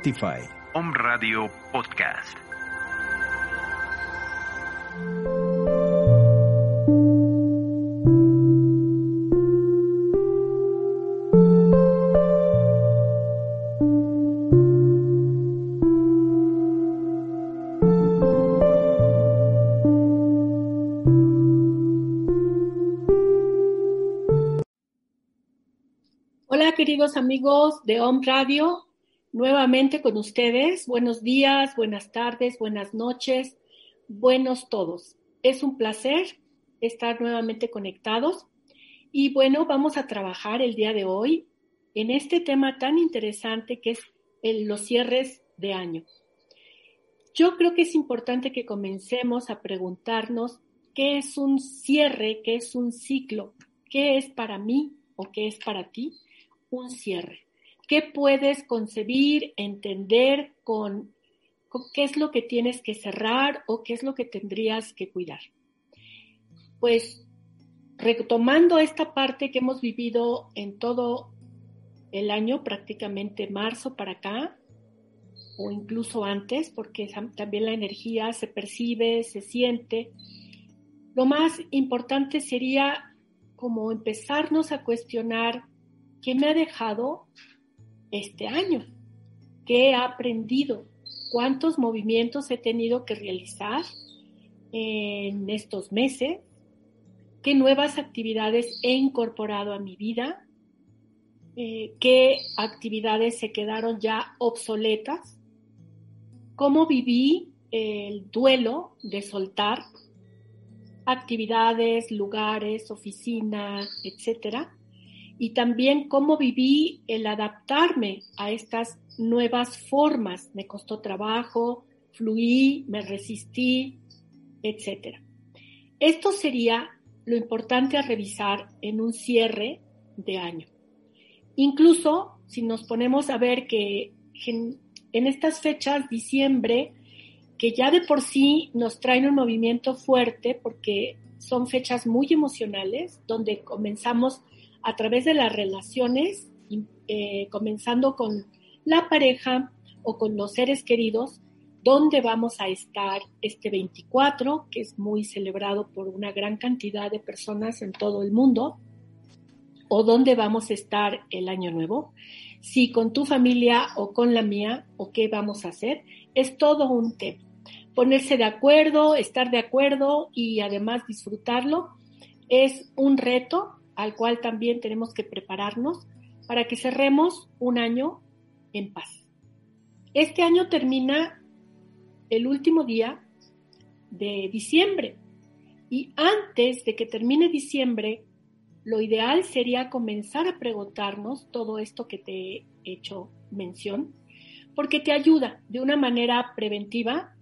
Spotify. Om Radio Podcast. Hola queridos amigos de Om Radio, nuevamente con ustedes. Buenos días, buenas tardes, buenas noches, buenos todos. Es un placer estar nuevamente conectados y bueno, vamos a trabajar el día de hoy en este tema tan interesante que es los cierres de año. Yo creo que es importante que comencemos a preguntarnos qué es un cierre, qué es un ciclo, qué es para mí o qué es para ti un cierre. ¿Qué puedes concebir, entender con, qué es lo que tienes que cerrar o qué es lo que tendrías que cuidar? Pues retomando esta parte que hemos vivido en todo el año, prácticamente marzo para acá, o incluso antes, porque también la energía se percibe, se siente. Lo más importante sería como empezarnos a cuestionar qué me ha dejado este año, qué he aprendido, cuántos movimientos he tenido que realizar en estos meses, qué nuevas actividades he incorporado a mi vida, eh, qué actividades se quedaron ya obsoletas, cómo viví el duelo de soltar actividades, lugares, oficinas, etcétera, y también cómo viví el adaptarme a estas nuevas formas. Me costó trabajo, fluí, me resistí, etcétera. Esto sería lo importante a revisar en un cierre de año. Incluso si nos ponemos a ver que en estas fechas, diciembre, que ya de por sí nos traen un movimiento fuerte porque son fechas muy emocionales, donde comenzamos a través de las relaciones, eh, comenzando con la pareja o con los seres queridos, dónde vamos a estar este 24, que es muy celebrado por una gran cantidad de personas en todo el mundo, o dónde vamos a estar el año nuevo, si con tu familia o con la mía, o qué vamos a hacer, es todo un tema. Ponerse de acuerdo, estar de acuerdo y además disfrutarlo es un reto al cual también tenemos que prepararnos para que cerremos un año en paz. Este año termina el último día de diciembre y antes de que termine diciembre, lo ideal sería comenzar a preguntarnos todo esto que te he hecho mención, porque te ayuda de una manera preventiva,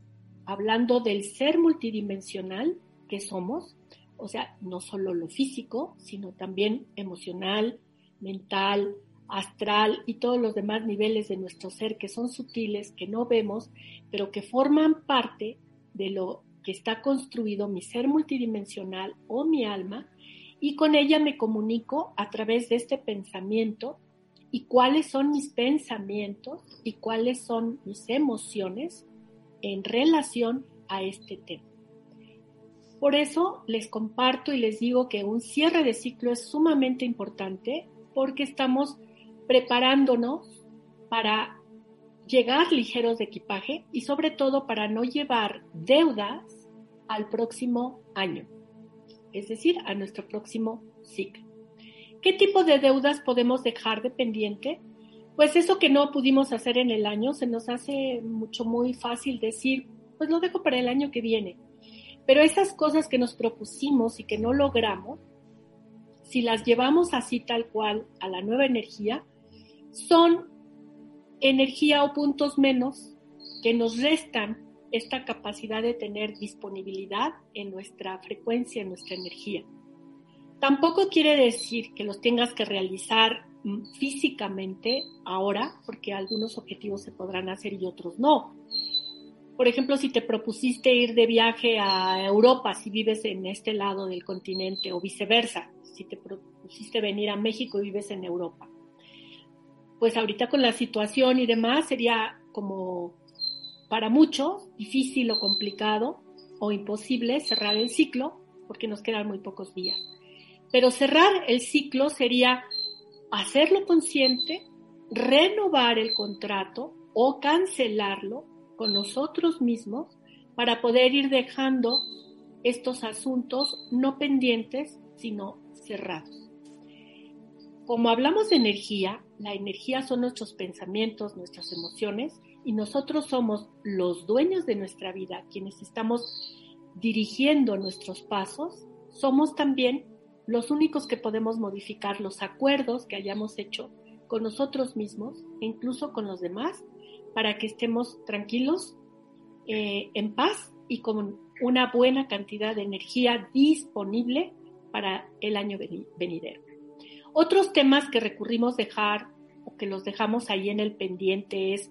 hablando del ser multidimensional que somos, o sea, no solo lo físico, sino también emocional, mental, astral y todos los demás niveles de nuestro ser que son sutiles, que no vemos, pero que forman parte de lo que está construido mi ser multidimensional o mi alma, y con ella me comunico a través de este pensamiento y cuáles son mis pensamientos y cuáles son mis emociones en relación a este tema. Por eso les comparto y les digo que un cierre de ciclo es sumamente importante porque estamos preparándonos para llegar ligeros de equipaje y sobre todo para no llevar deudas al próximo año, es decir, a nuestro próximo ciclo. ¿Qué tipo de deudas podemos dejar de pendiente? Pues eso que no pudimos hacer en el año, se nos hace mucho muy fácil decir, pues lo dejo para el año que viene pero esas cosas que nos propusimos y que no logramos, si las llevamos así tal cual a la nueva energía, son energía o puntos menos que nos restan esta capacidad de tener disponibilidad en nuestra frecuencia, en nuestra energía. Tampoco quiere decir que los tengas que realizar mm, físicamente ahora, porque algunos objetivos se podrán hacer y otros no por ejemplo, si te propusiste ir de viaje a Europa, si vives en este lado del continente o viceversa, si te propusiste venir a México y vives en Europa. Pues ahorita con la situación y demás sería como para muchos difícil o complicado o imposible cerrar el ciclo porque nos quedan muy pocos días. Pero cerrar el ciclo sería hacerlo consciente, renovar el contrato o cancelarlo con nosotros mismos para poder ir dejando estos asuntos no pendientes, sino cerrados. Como hablamos de energía, la energía son nuestros pensamientos, nuestras emociones, y nosotros somos los dueños de nuestra vida, quienes estamos dirigiendo nuestros pasos, somos también los únicos que podemos modificar los acuerdos que hayamos hecho con nosotros mismos incluso con los demás para que estemos tranquilos, eh, en paz y con una buena cantidad de energía disponible para el año venidero. Otros temas que recurrimos dejar o que los dejamos ahí en el pendiente es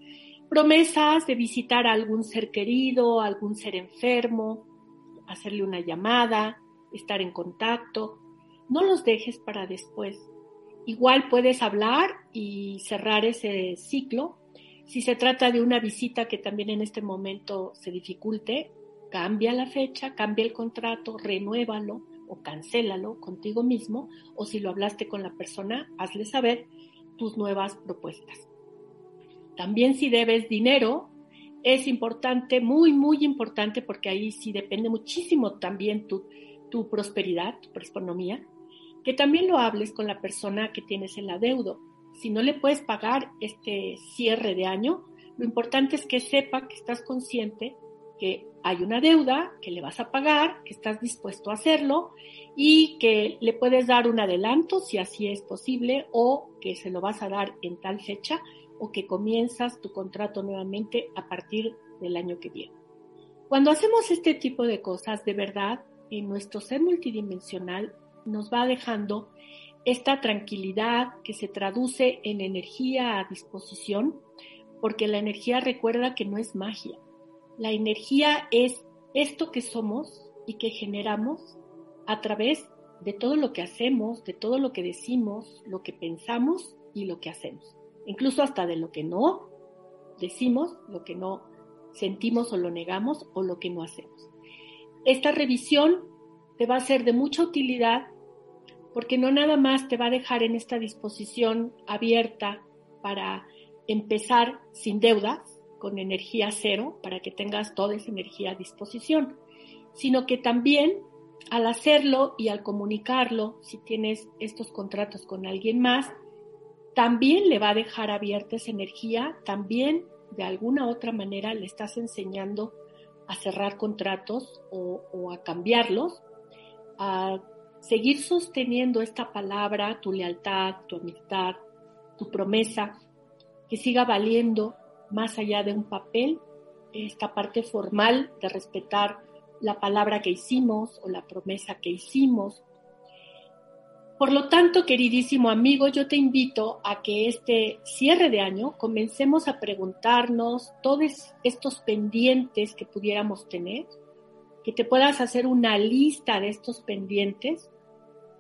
promesas de visitar a algún ser querido, algún ser enfermo, hacerle una llamada, estar en contacto. No los dejes para después. Igual puedes hablar y cerrar ese ciclo. Si se trata de una visita que también en este momento se dificulte, cambia la fecha, cambia el contrato, renuévalo o cancélalo contigo mismo. O si lo hablaste con la persona, hazle saber tus nuevas propuestas. También si debes dinero, es importante, muy, muy importante, porque ahí sí depende muchísimo también tu, tu prosperidad, tu economía, que también lo hables con la persona que tienes el adeudo. Si no le puedes pagar este cierre de año, lo importante es que sepa que estás consciente que hay una deuda, que le vas a pagar, que estás dispuesto a hacerlo y que le puedes dar un adelanto si así es posible o que se lo vas a dar en tal fecha o que comienzas tu contrato nuevamente a partir del año que viene. Cuando hacemos este tipo de cosas, de verdad, en nuestro ser multidimensional nos va dejando esta tranquilidad que se traduce en energía a disposición, porque la energía recuerda que no es magia. La energía es esto que somos y que generamos a través de todo lo que hacemos, de todo lo que decimos, lo que pensamos y lo que hacemos incluso hasta de lo que no decimos, lo que no sentimos o lo negamos o lo que no hacemos. Esta revisión te va a ser de mucha utilidad porque no nada más te va a dejar en esta disposición abierta para empezar sin deudas, con energía cero, para que tengas toda esa energía a disposición, sino que también al hacerlo y al comunicarlo, si tienes estos contratos con alguien más, también le va a dejar abierta esa energía, también de alguna otra manera le estás enseñando a cerrar contratos o, a cambiarlos, a seguir sosteniendo esta palabra, tu lealtad, tu amistad, tu promesa, que siga valiendo más allá de un papel, esta parte formal de respetar la palabra que hicimos o la promesa que hicimos. Por lo tanto, queridísimo amigo, yo te invito a que este cierre de año comencemos a preguntarnos todos estos pendientes que pudiéramos tener, que te puedas hacer una lista de estos pendientes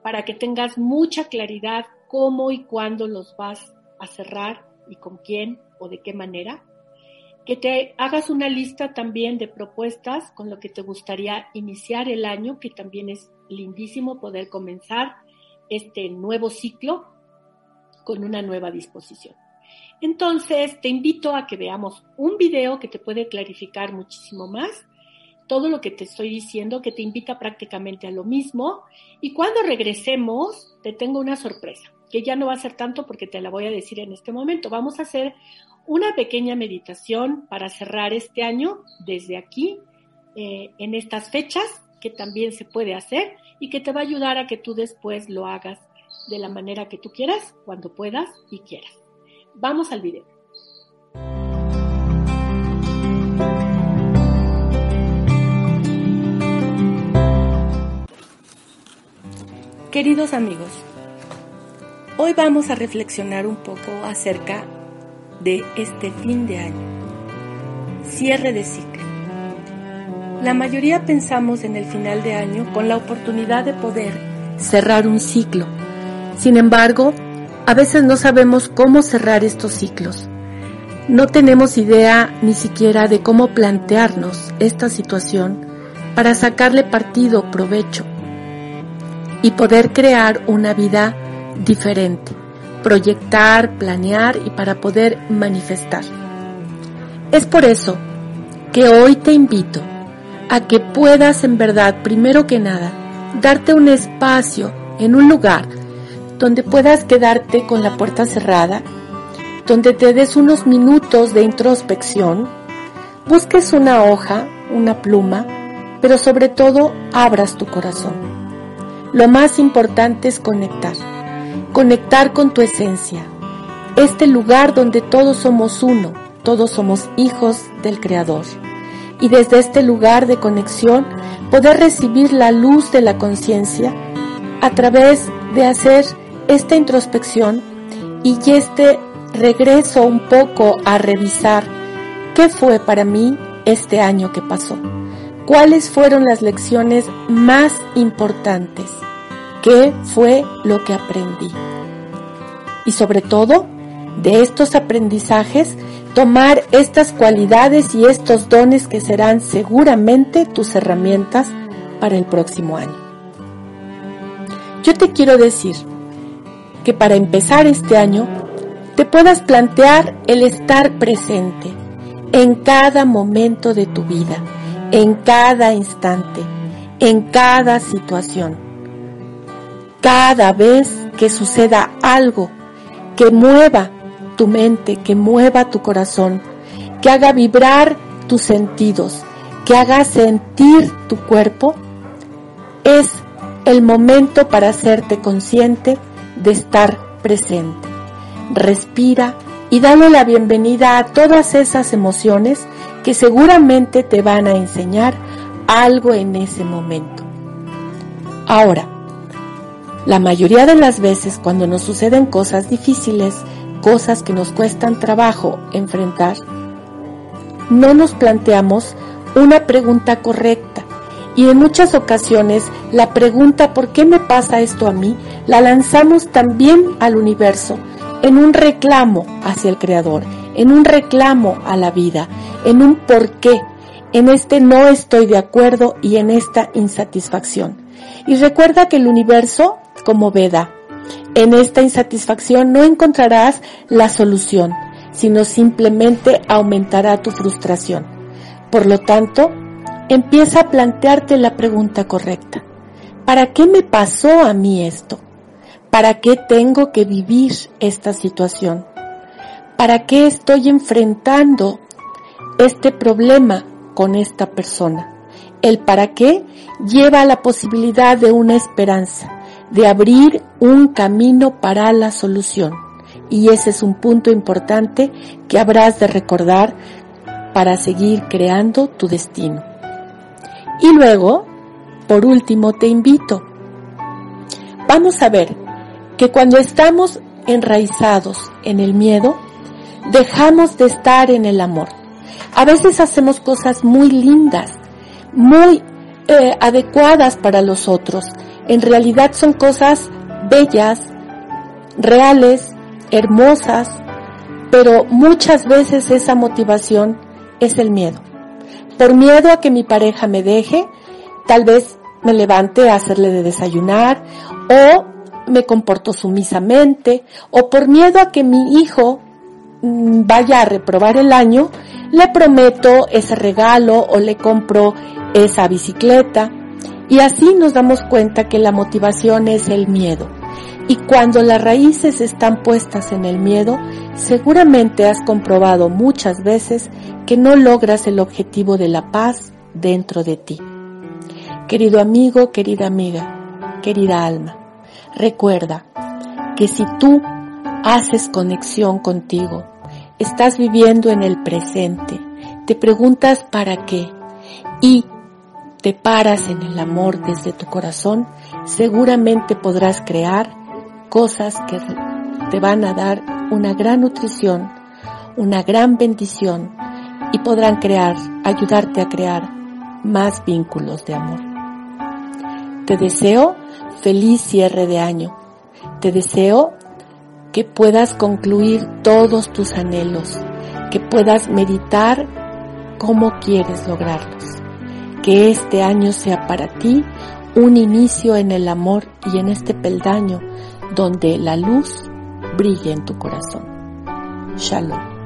para que tengas mucha claridad cómo y cuándo los vas a cerrar y con quién o de qué manera. Que te hagas una lista también de propuestas con lo que te gustaría iniciar el año, que también es lindísimo poder comenzar este nuevo ciclo con una nueva disposición. Entonces, te invito a que veamos un video que te puede clarificar muchísimo más todo lo que te estoy diciendo, que te invita prácticamente a lo mismo. Y cuando regresemos, te tengo una sorpresa, que ya no va a ser tanto porque te la voy a decir en este momento. Vamos a hacer una pequeña meditación para cerrar este año desde aquí, eh, en estas fechas, que también se puede hacer y que te va a ayudar a que tú después lo hagas de la manera que tú quieras, cuando puedas y quieras. Vamos al video. Queridos amigos, hoy vamos a reflexionar un poco acerca de este fin de año, cierre de ciclo. La mayoría pensamos en el final de año con la oportunidad de poder cerrar un ciclo. Sin embargo, a veces no sabemos cómo cerrar estos ciclos. no tenemos idea ni siquiera de cómo plantearnos esta situación para sacarle partido, provecho y poder crear una vida diferente, proyectar, planear y para poder manifestar. Es por eso que hoy te invito a que puedas en verdad, primero que nada, darte un espacio en un lugar donde puedas quedarte con la puerta cerrada, donde te des unos minutos de introspección, busques una hoja, una pluma, pero sobre todo abras tu corazón. Lo más importante es conectar, conectar con tu esencia, este lugar donde todos somos uno, todos somos hijos del Creador. Y desde este lugar de conexión poder recibir la luz de la conciencia a través de hacer esta introspección y este regreso un poco a revisar qué fue para mí este año que pasó, cuáles fueron las lecciones más importantes, qué fue lo que aprendí. Y sobre todo, de estos aprendizajes, tomar estas cualidades y estos dones que serán seguramente tus herramientas para el próximo año. Yo te quiero decir que para empezar este año te puedas plantear el estar presente en cada momento de tu vida, en cada instante, en cada situación. Cada vez que suceda algo que mueva tu mente, que mueva tu corazón, que haga vibrar tus sentidos, que haga sentir tu cuerpo, es el momento para hacerte consciente de estar presente. Respira y dale la bienvenida a todas esas emociones que seguramente te van a enseñar algo en ese momento. Ahora, la mayoría de las veces cuando nos suceden cosas difíciles, cosas que nos cuestan trabajo enfrentar, no nos planteamos una pregunta correcta y en muchas ocasiones la pregunta ¿por qué me pasa esto a mí? la lanzamos también al universo en un reclamo hacia el Creador, en un reclamo a la vida, en un por qué, en este no estoy de acuerdo y en esta insatisfacción. Y recuerda que el universo, como Veda, en esta insatisfacción no encontrarás la solución, sino simplemente aumentará tu frustración. Por lo tanto, empieza a plantearte la pregunta correcta. ¿Para qué me pasó a mí esto? ¿Para qué tengo que vivir esta situación? ¿Para qué estoy enfrentando este problema con esta persona? El para qué lleva a la posibilidad de una esperanza, de abrir un camino para la solución. Y ese es un punto importante que habrás de recordar para seguir creando tu destino. Y luego, por último, te invito. Vamos a ver que cuando estamos enraizados en el miedo, dejamos de estar en el amor. A veces hacemos cosas muy lindas, muy eh, adecuadas para los otros. En realidad son cosas bellas, reales, hermosas, pero muchas veces esa motivación es el miedo. Por miedo a que mi pareja me deje, tal vez me levante a hacerle de desayunar o me comporto sumisamente o por miedo a que mi hijo vaya a reprobar el año, le prometo ese regalo o le compro esa bicicleta. Y así nos damos cuenta que la motivación es el miedo. Y cuando las raíces están puestas en el miedo, seguramente has comprobado muchas veces que no logras el objetivo de la paz dentro de ti. Querido amigo, querida amiga, querida alma, recuerda que si tú haces conexión contigo, estás viviendo en el presente, te preguntas para qué y te paras en el amor desde tu corazón, seguramente podrás crear cosas que te van a dar una gran nutrición, una gran bendición y podrán crear, ayudarte a crear más vínculos de amor. Te deseo feliz cierre de año. Te deseo que puedas concluir todos tus anhelos, que puedas meditar cómo quieres lograrlos. Que este año sea para ti un inicio en el amor y en este peldaño donde la luz brille en tu corazón. Shalom.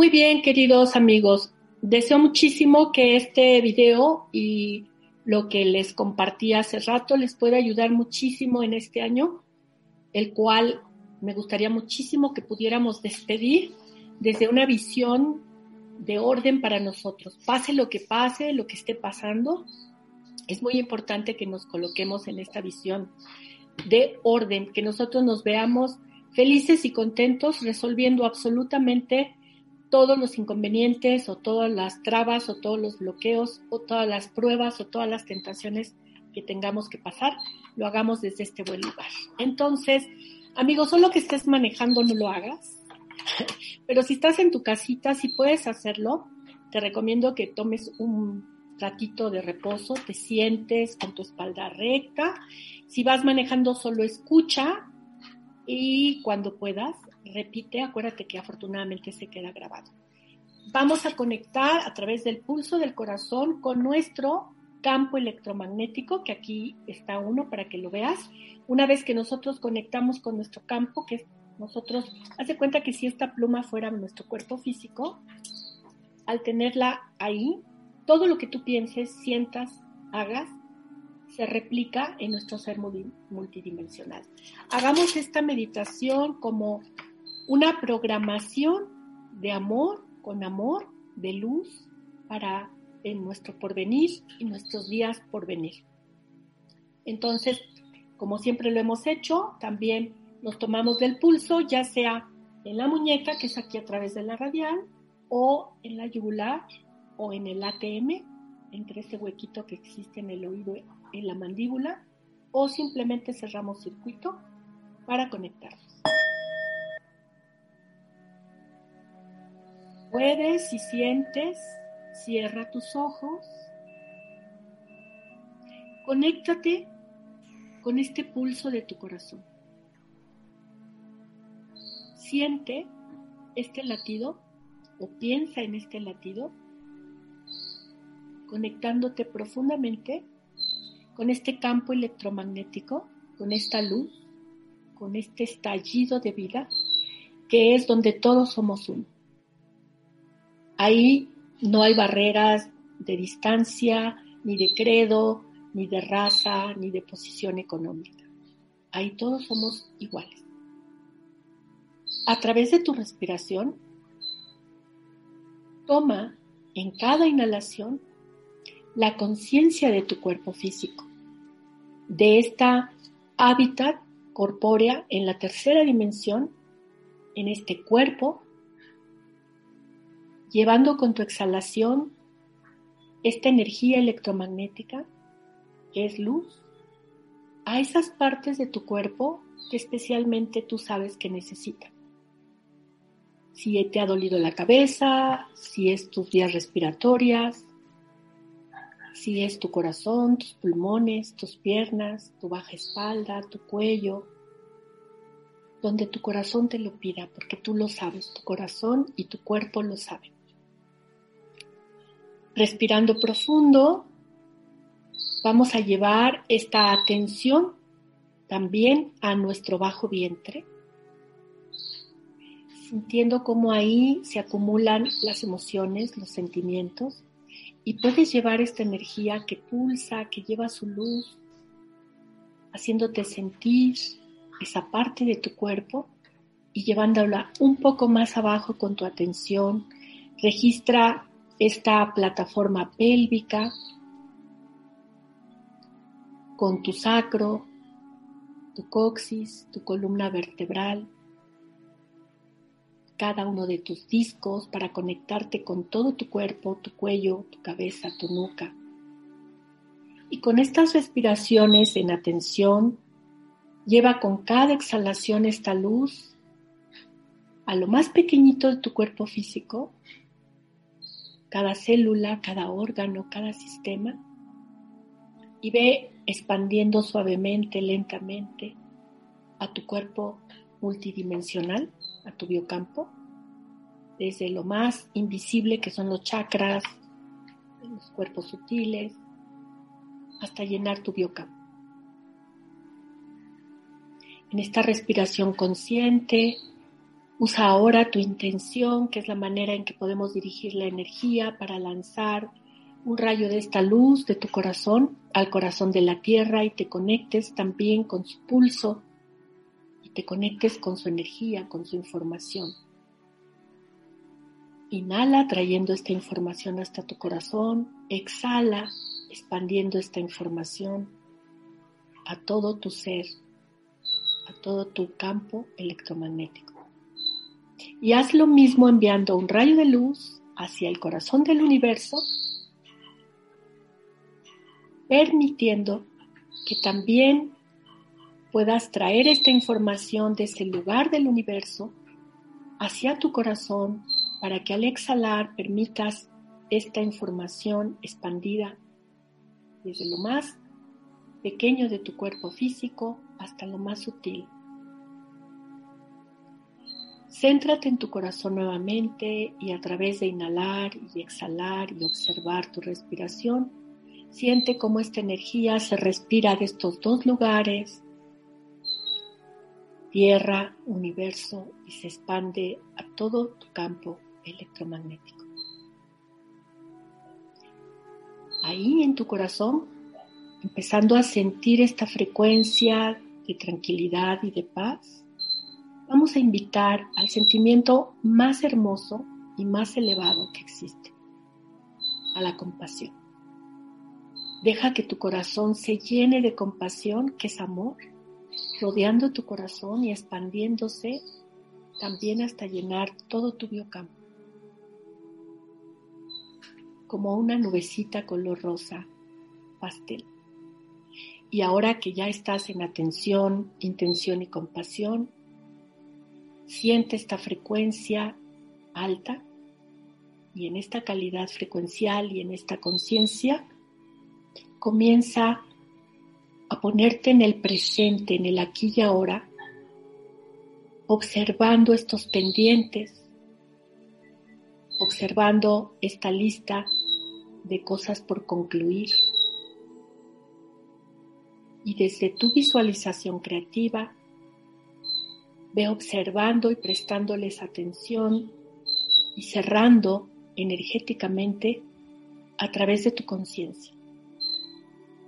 Muy bien, queridos amigos. Deseo muchísimo que este video y lo que les compartí hace rato les pueda ayudar muchísimo en este año, el cual me gustaría muchísimo que pudiéramos despedir desde una visión de orden para nosotros. Pase lo que pase, lo que esté pasando, es muy importante que nos coloquemos en esta visión de orden, que nosotros nos veamos felices y contentos resolviendo absolutamente todos los inconvenientes o todas las trabas o todos los bloqueos o todas las pruebas o todas las tentaciones que tengamos que pasar, lo hagamos desde este buen lugar. Entonces, amigos, solo que estés manejando no lo hagas, pero si estás en tu casita, si puedes hacerlo, te recomiendo que tomes un ratito de reposo, te sientes con tu espalda recta. Si vas manejando, solo escucha y cuando puedas, repite, acuérdate que afortunadamente se queda grabado. Vamos a conectar a través del pulso del corazón con nuestro campo electromagnético, que aquí está uno para que lo veas. Una vez que nosotros conectamos con nuestro campo, que nosotros, hace cuenta que si esta pluma fuera nuestro cuerpo físico, al tenerla ahí, todo lo que tú pienses, sientas, hagas, se replica en nuestro ser multidimensional. Hagamos esta meditación como una programación de amor, con amor, de luz para en nuestro porvenir y nuestros días por venir. Entonces, como siempre lo hemos hecho, también nos tomamos del pulso, ya sea en la muñeca, que es aquí a través de la radial, o en la yugular, o en el ATM, entre ese huequito que existe en el oído, en la mandíbula, o simplemente cerramos circuito para conectarnos. Puedes, si sientes, cierra tus ojos. Conéctate con este pulso de tu corazón. Siente este latido o piensa en este latido, conectándote profundamente con este campo electromagnético, con esta luz, con este estallido de vida, que es donde todos somos uno. Ahí no hay barreras de distancia, ni de credo, ni de raza, ni de posición económica. Ahí todos somos iguales. A través de tu respiración, toma en cada inhalación la conciencia de tu cuerpo físico, de esta hábitat corpórea en la tercera dimensión, en este cuerpo llevando con tu exhalación esta energía electromagnética, que es luz, a esas partes de tu cuerpo que especialmente tú sabes que necesitan. Si te ha dolido la cabeza, si es tus vías respiratorias, si es tu corazón, tus pulmones, tus piernas, tu baja espalda, tu cuello, donde tu corazón te lo pida, porque tú lo sabes, tu corazón y tu cuerpo lo saben. Respirando profundo, vamos a llevar esta atención también a nuestro bajo vientre, sintiendo cómo ahí se acumulan las emociones, los sentimientos, y puedes llevar esta energía que pulsa, que lleva su luz, haciéndote sentir esa parte de tu cuerpo y llevándola un poco más abajo con tu atención. Registra esta plataforma pélvica, con tu sacro, tu coxis, tu columna vertebral, cada uno de tus discos para conectarte con todo tu cuerpo, tu cuello, tu cabeza, tu nuca. Y con estas respiraciones en atención, lleva con cada exhalación esta luz a lo más pequeñito de tu cuerpo físico, cada célula, cada órgano, cada sistema, y ve expandiendo suavemente, lentamente a tu cuerpo multidimensional, a tu biocampo, desde lo más invisible que son los chakras, los cuerpos sutiles, hasta llenar tu biocampo. En esta respiración consciente, usa ahora tu intención, que es la manera en que podemos dirigir la energía para lanzar un rayo de esta luz de tu corazón al corazón de la tierra y te conectes también con su pulso te conectes con su energía, con su información. Inhala trayendo esta información hasta tu corazón, exhala expandiendo esta información a todo tu ser, a todo tu campo electromagnético. Y haz lo mismo enviando un rayo de luz hacia el corazón del universo permitiendo que también puedas traer esta información desde el lugar del universo hacia tu corazón para que al exhalar permitas esta información expandida desde lo más pequeño de tu cuerpo físico hasta lo más sutil. Céntrate en tu corazón nuevamente y a través de inhalar y exhalar y observar tu respiración, Siente cómo esta energía se respira de estos dos lugares, tierra, universo, y se expande a todo tu campo electromagnético. Ahí en tu corazón, empezando a sentir esta frecuencia de tranquilidad y de paz, vamos a invitar al sentimiento más hermoso y más elevado que existe, a la compasión. Deja que tu corazón se llene de compasión, que es amor, rodeando tu corazón y expandiéndose también hasta llenar todo tu biocampo. Como una nubecita color rosa pastel. Y ahora que ya estás en atención, intención y compasión, siente esta frecuencia alta y en esta calidad frecuencial y en esta conciencia, comienza ponerte en el presente, en el aquí y ahora, observando estos pendientes, observando esta lista de cosas por concluir. Y desde tu visualización creativa, ve observando y prestándoles atención y cerrando energéticamente a través de tu conciencia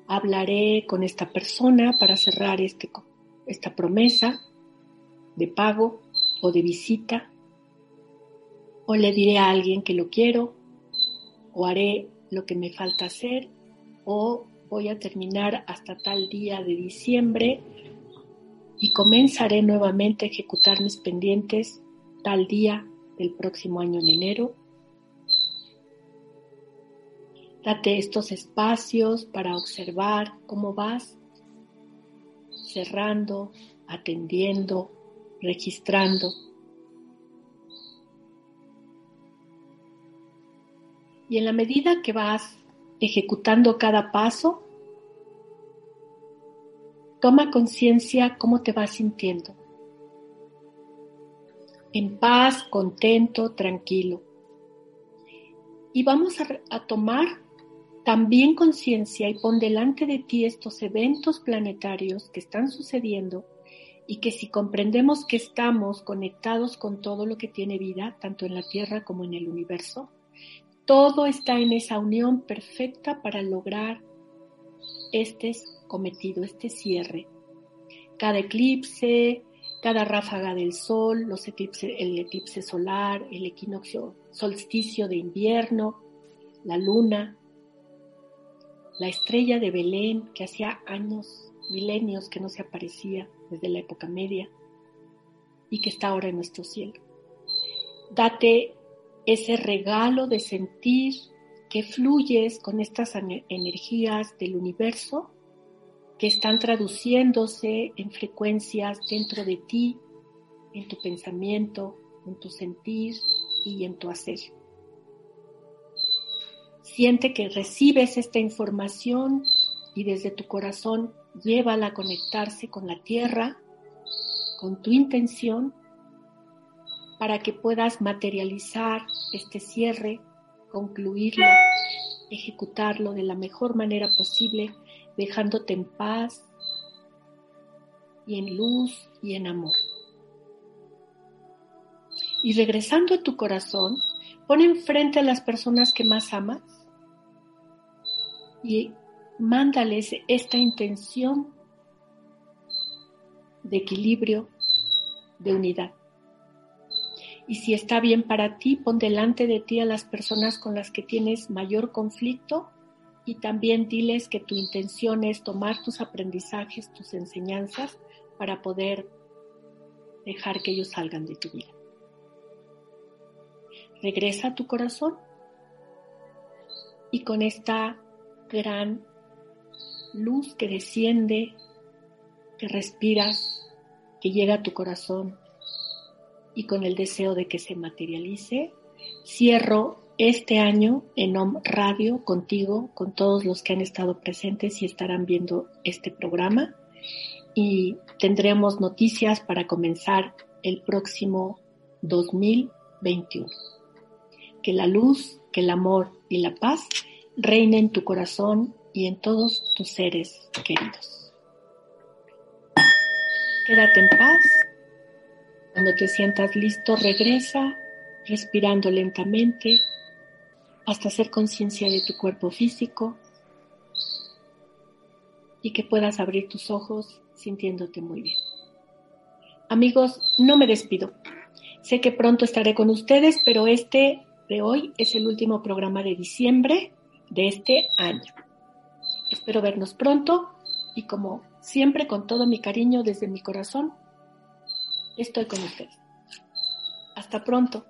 hablaré con esta persona para cerrar este, esta promesa de pago o de visita, o le diré a alguien que lo quiero, o haré lo que me falta hacer, o voy a terminar hasta tal día de diciembre y comenzaré nuevamente a ejecutar mis pendientes tal día del próximo año en enero Date estos espacios para observar cómo vas cerrando, atendiendo, registrando. Y en la medida que vas ejecutando cada paso, toma conciencia cómo te vas sintiendo. En paz, contento, tranquilo. Y vamos a, tomar también conciencia y pon delante de ti estos eventos planetarios que están sucediendo y que si comprendemos que estamos conectados con todo lo que tiene vida, tanto en la Tierra como en el universo, todo está en esa unión perfecta para lograr este cometido, este cierre. Cada eclipse, cada ráfaga del sol, los eclipses, el eclipse solar, el equinoccio, solsticio de invierno, la luna, la estrella de Belén que hacía años, milenios que no se aparecía desde la época media y que está ahora en nuestro cielo. Date ese regalo de sentir que fluyes con estas energías del universo que están traduciéndose en frecuencias dentro de ti, en tu pensamiento, en tu sentir y en tu hacer. Siente que recibes esta información y desde tu corazón llévala a conectarse con la tierra, con tu intención, para que puedas materializar este cierre, concluirlo, ejecutarlo de la mejor manera posible, dejándote en paz y en luz y en amor. Y regresando a tu corazón, pon enfrente a las personas que más amas y mándales esta intención de equilibrio, de unidad. Y si está bien para ti, pon delante de ti a las personas con las que tienes mayor conflicto y también diles que tu intención es tomar tus aprendizajes, tus enseñanzas para poder dejar que ellos salgan de tu vida. Regresa a tu corazón y con esta gran luz que desciende, que respiras, que llega a tu corazón y con el deseo de que se materialice, cierro este año en OM Radio contigo, con todos los que han estado presentes y estarán viendo este programa. Y tendremos noticias para comenzar el próximo 2021. Que la luz, que el amor y la paz reine en tu corazón y en todos tus seres queridos. Quédate en paz. Cuando te sientas listo, regresa respirando lentamente hasta hacer conciencia de tu cuerpo físico y que puedas abrir tus ojos sintiéndote muy bien. Amigos, no me despido. Sé que pronto estaré con ustedes, pero este de hoy es el último programa de diciembre de este año. Espero vernos pronto y como siempre con todo mi cariño desde mi corazón, estoy con ustedes. Hasta pronto.